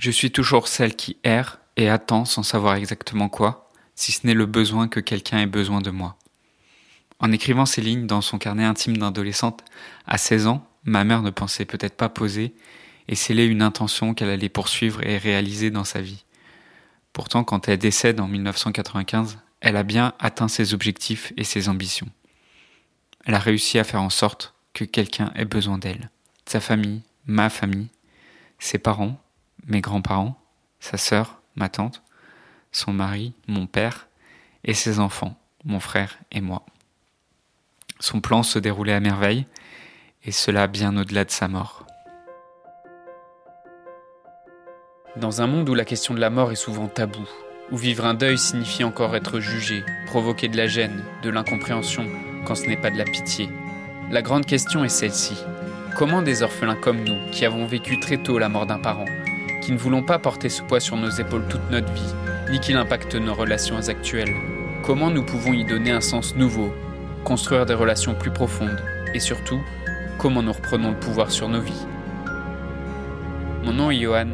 Je suis toujours celle qui erre et attend sans savoir exactement quoi, si ce n'est le besoin que quelqu'un ait besoin de moi. En écrivant ces lignes dans son carnet intime d'adolescente, à 16 ans, ma mère ne pensait peut-être pas poser et sceller une intention qu'elle allait poursuivre et réaliser dans sa vie. Pourtant, quand elle décède en 1995, elle a bien atteint ses objectifs et ses ambitions. Elle a réussi à faire en sorte que quelqu'un ait besoin d'elle. Sa famille, ma famille, ses parents, mes grands-parents, sa sœur, ma tante, son mari, mon père, et ses enfants, mon frère et moi. Son plan se déroulait à merveille, et cela bien au-delà de sa mort. Dans un monde où la question de la mort est souvent taboue, où vivre un deuil signifie encore être jugé, provoquer de la gêne, de l'incompréhension, quand ce n'est pas de la pitié, la grande question est celle-ci. Comment des orphelins comme nous, qui avons vécu très tôt la mort d'un parent, qui ne voulons pas porter ce poids sur nos épaules toute notre vie, ni qu'il impacte nos relations actuelles, comment nous pouvons y donner un sens nouveau, construire des relations plus profondes, et surtout, comment nous reprenons le pouvoir sur nos vies? Mon nom est Johan,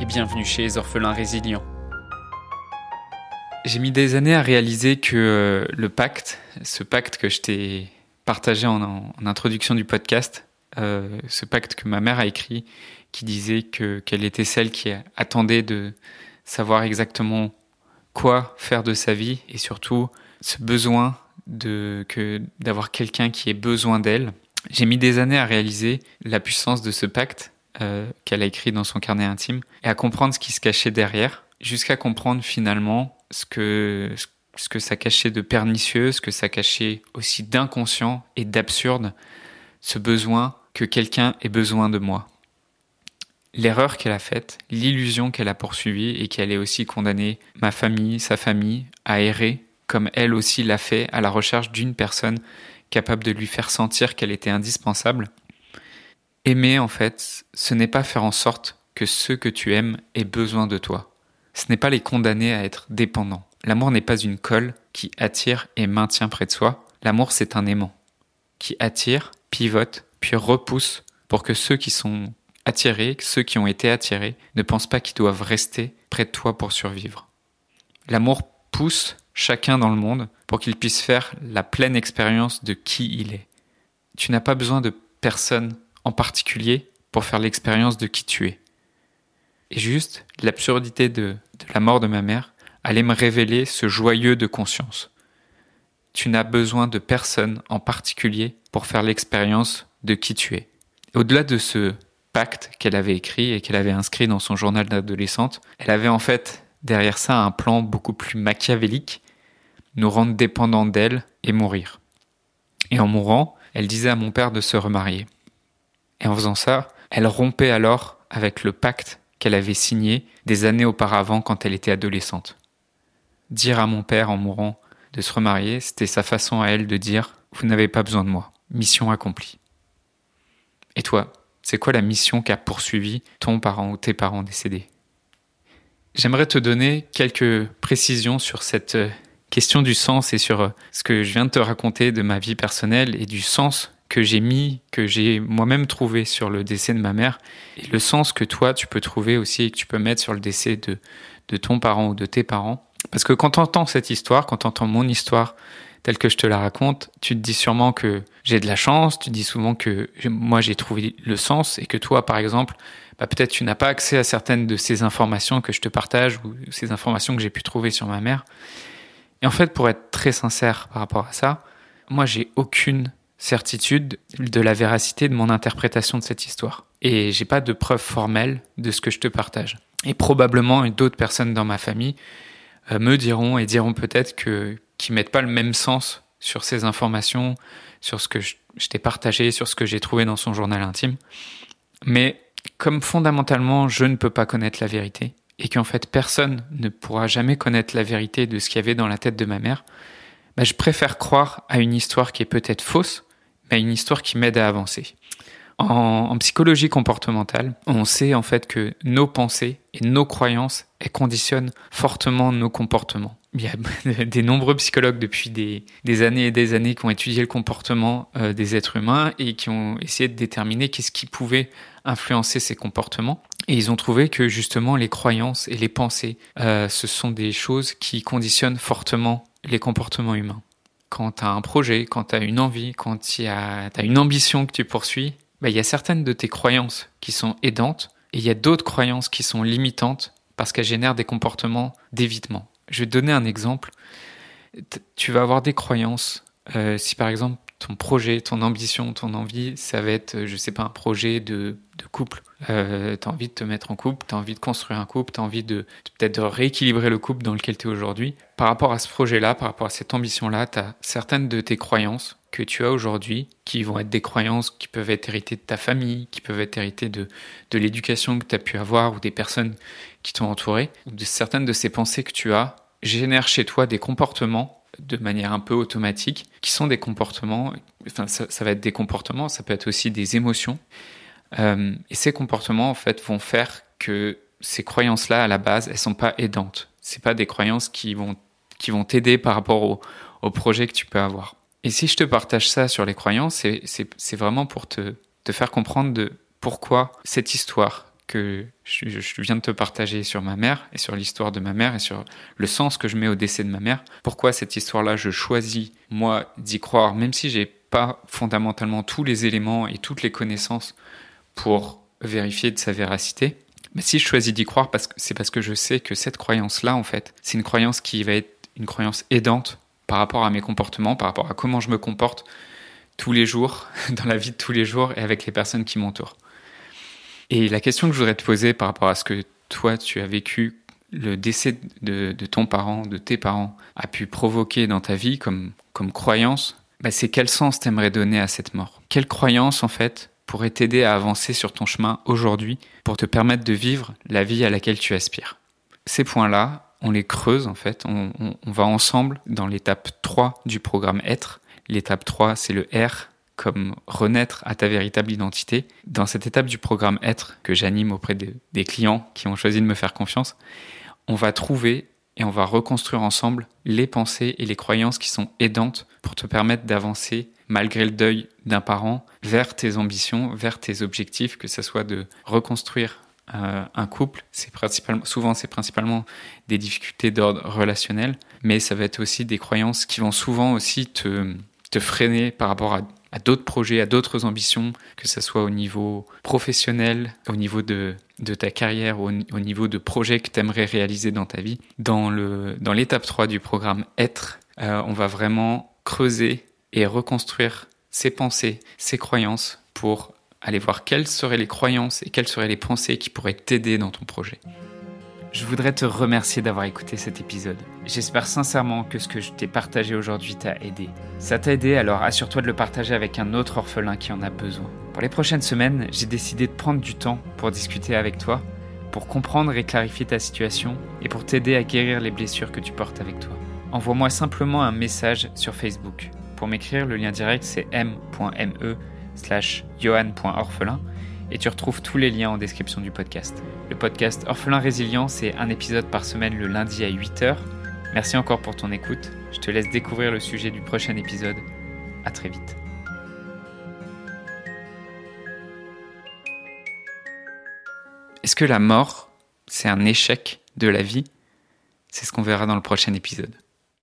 et bienvenue chez les orphelins résilients. J'ai mis des années à réaliser que euh, le pacte, ce pacte que je t'ai partagé en, introduction du podcast, euh, ce pacte que ma mère a écrit, qui disait que qu'elle était celle qui attendait de savoir exactement quoi faire de sa vie et surtout ce besoin de que d'avoir quelqu'un qui ait besoin d'elle. J'ai mis des années à réaliser la puissance de ce pacte euh, qu'elle a écrit dans son carnet intime et à comprendre ce qui se cachait derrière, jusqu'à comprendre finalement ce que, ce que ça cachait de pernicieux, ce que ça cachait aussi d'inconscient et d'absurde, ce besoin que quelqu'un ait besoin de moi. L'erreur qu'elle a faite, l'illusion qu'elle a poursuivie et qu'elle ait aussi condamné ma famille, sa famille, à errer, comme elle aussi l'a fait à la recherche d'une personne capable de lui faire sentir qu'elle était indispensable, Aimer, en fait, ce n'est pas faire en sorte que ceux que tu aimes aient besoin de toi. Ce n'est pas les condamner à être dépendants. L'amour n'est pas une colle qui attire et maintient près de soi. L'amour, c'est un aimant qui attire, pivote, puis repousse pour que ceux qui sont attirés, ceux qui ont été attirés, ne pensent pas qu'ils doivent rester près de toi pour survivre. L'amour pousse chacun dans le monde pour qu'il puisse faire la pleine expérience de qui il est. Tu n'as pas besoin de personne en particulier pour faire l'expérience de qui tu es. Et juste, l'absurdité de, la mort de ma mère allait me révéler ce joyeux de conscience. Tu n'as besoin de personne en particulier pour faire l'expérience de qui tu es. Au-delà de ce pacte qu'elle avait écrit et qu'elle avait inscrit dans son journal d'adolescente, elle avait en fait derrière ça un plan beaucoup plus machiavélique, nous rendre dépendants d'elle et mourir. Et en mourant, elle disait à mon père de se remarier. Et en faisant ça, elle rompait alors avec le pacte qu'elle avait signé des années auparavant quand elle était adolescente. Dire à mon père en mourant de se remarier, c'était sa façon à elle de dire Vous n'avez pas besoin de moi, mission accomplie. Et toi, c'est quoi la mission qu'a poursuivi ton parent ou tes parents décédés? J'aimerais te donner quelques précisions sur cette euh, question du sens et sur euh, ce que je viens de te raconter de ma vie personnelle et du sens que j'ai mis, que j'ai moi-même trouvé sur le décès de ma mère, et le sens que toi, tu peux trouver aussi et que tu peux mettre sur le décès de, de ton parent ou de tes parents. Parce que quand tu entends cette histoire, quand tu entends mon histoire telle que je te la raconte, tu te dis sûrement que j'ai de la chance, tu dis souvent que moi j'ai trouvé le sens et que toi, par exemple, bah, peut-être tu n'as pas accès à certaines de ces informations que je te partage ou ces informations que j'ai pu trouver sur ma mère. Et en fait, pour être très sincère par rapport à ça, moi j'ai aucune certitude de la véracité de mon interprétation de cette histoire. Et j'ai pas de preuves formelles de ce que je te partage. Et probablement d'autres personnes dans ma famille me diront et diront peut-être que qu'ils mettent pas le même sens sur ces informations, sur ce que je, t'ai partagé, sur ce que j'ai trouvé dans son journal intime. Mais comme fondamentalement je ne peux pas connaître la vérité et qu'en fait personne ne pourra jamais connaître la vérité de ce qu'il y avait dans la tête de ma mère, bah, je préfère croire à une histoire qui est peut-être fausse, mais une histoire qui m'aide à avancer. En, psychologie comportementale, on sait en fait que nos pensées et nos croyances elles conditionnent fortement nos comportements. il y a des nombreux psychologues depuis des, années et des années qui ont étudié le comportement euh, des êtres humains et qui ont essayé de déterminer qu'est-ce qui pouvait influencer ces comportements. Et ils ont trouvé que justement les croyances et les pensées, euh, ce sont des choses qui conditionnent fortement les comportements humains. Quand tu as un projet, quand tu as une envie, quand tu une ambition que tu poursuis, bah, y a certaines de tes croyances qui sont aidantes et il y a d'autres croyances qui sont limitantes parce qu'elles génèrent des comportements d'évitement. Je vais te donner un exemple. Tu vas avoir des croyances. Euh, si par exemple ton projet, ton ambition, ton envie, ça va être, euh, je sais pas, un projet de, couple. Euh, tu as envie de te mettre en couple, tu as envie de construire un couple, tu as envie de peut-être de rééquilibrer le couple dans lequel tu es aujourd'hui. Par rapport à ce projet-là, par rapport à cette ambition-là, tu as certaines de tes croyances que tu as aujourd'hui, qui vont être des croyances qui peuvent être héritées de ta famille, qui peuvent être héritées de, de l'éducation que tu as pu avoir ou des personnes qui t'ont entouré, ou de certaines de ces pensées que tu as génèrent chez toi des comportements de manière un peu automatique, qui sont des comportements, enfin ça, va être des comportements, ça peut être aussi des émotions. Euh, et ces comportements, en fait, vont faire que ces croyances-là, à la base, elles sont pas aidantes. C'est pas des croyances qui vont qui vont t'aider par rapport au, au, projet que tu peux avoir. Et si je te partage ça sur les croyances, c'est vraiment pour te, faire comprendre de pourquoi cette histoire que je, viens de te partager sur ma mère et sur l'histoire de ma mère et sur le sens que je mets au décès de ma mère. Pourquoi cette histoire-là, je choisis, moi, d'y croire, même si j'ai pas fondamentalement tous les éléments et toutes les connaissances pour vérifier de sa véracité. Mais si je choisis d'y croire, c'est parce que je sais que cette croyance-là, en fait, c'est une croyance qui va être une croyance aidante par rapport à mes comportements, par rapport à comment je me comporte tous les jours, dans la vie de tous les jours et avec les personnes qui m'entourent. Et la question que je voudrais te poser par rapport à ce que toi tu as vécu, le décès de, ton parent, de tes parents, a pu provoquer dans ta vie comme, comme croyance, bah c'est quel sens t'aimerais donner à cette mort? Quelle croyance en fait pourrait t'aider à avancer sur ton chemin aujourd'hui pour te permettre de vivre la vie à laquelle tu aspires? Ces points-là, on les creuse en fait, on, va ensemble dans l'étape 3 du programme Être. L'étape 3, c'est le R, comme renaître à ta véritable identité. Dans cette étape du programme Être que j'anime auprès des clients qui ont choisi de me faire confiance, on va trouver et on va reconstruire ensemble les pensées et les croyances qui sont aidantes pour te permettre d'avancer malgré le deuil d'un parent vers tes ambitions, vers tes objectifs, que ce soit de reconstruire euh, un couple. C'est principalement, souvent c'est principalement des difficultés d'ordre relationnel, mais ça va être aussi des croyances qui vont souvent aussi te, freiner par rapport à d'autres projets, à d'autres ambitions, que ce soit au niveau professionnel, au niveau de, de ta carrière, au, au niveau de projets que tu aimerais réaliser dans ta vie. Dans le dans l'étape 3 du programme Être, euh, on va vraiment creuser et reconstruire ses pensées, ses croyances pour aller voir quelles seraient les croyances et quelles seraient les pensées qui pourraient t'aider dans ton projet. Je voudrais te remercier d'avoir écouté cet épisode. J'espère sincèrement que ce que je t'ai partagé aujourd'hui t'a aidé. Ça t'a aidé, alors assure-toi de le partager avec un autre orphelin qui en a besoin. Pour les prochaines semaines, j'ai décidé de prendre du temps pour discuter avec toi, pour comprendre et clarifier ta situation et pour t'aider à guérir les blessures que tu portes avec toi. Envoie-moi simplement un message sur Facebook. Pour m'écrire, le lien direct c'est m.me slash johan.orphelin et tu retrouves tous les liens en description du podcast. Le podcast Orphelin Résilient, c'est un épisode par semaine le lundi à 8h. Merci encore pour ton écoute. Je te laisse découvrir le sujet du prochain épisode. À très vite. Est-ce que la mort, c'est un échec de la vie? C'est ce qu'on verra dans le prochain épisode.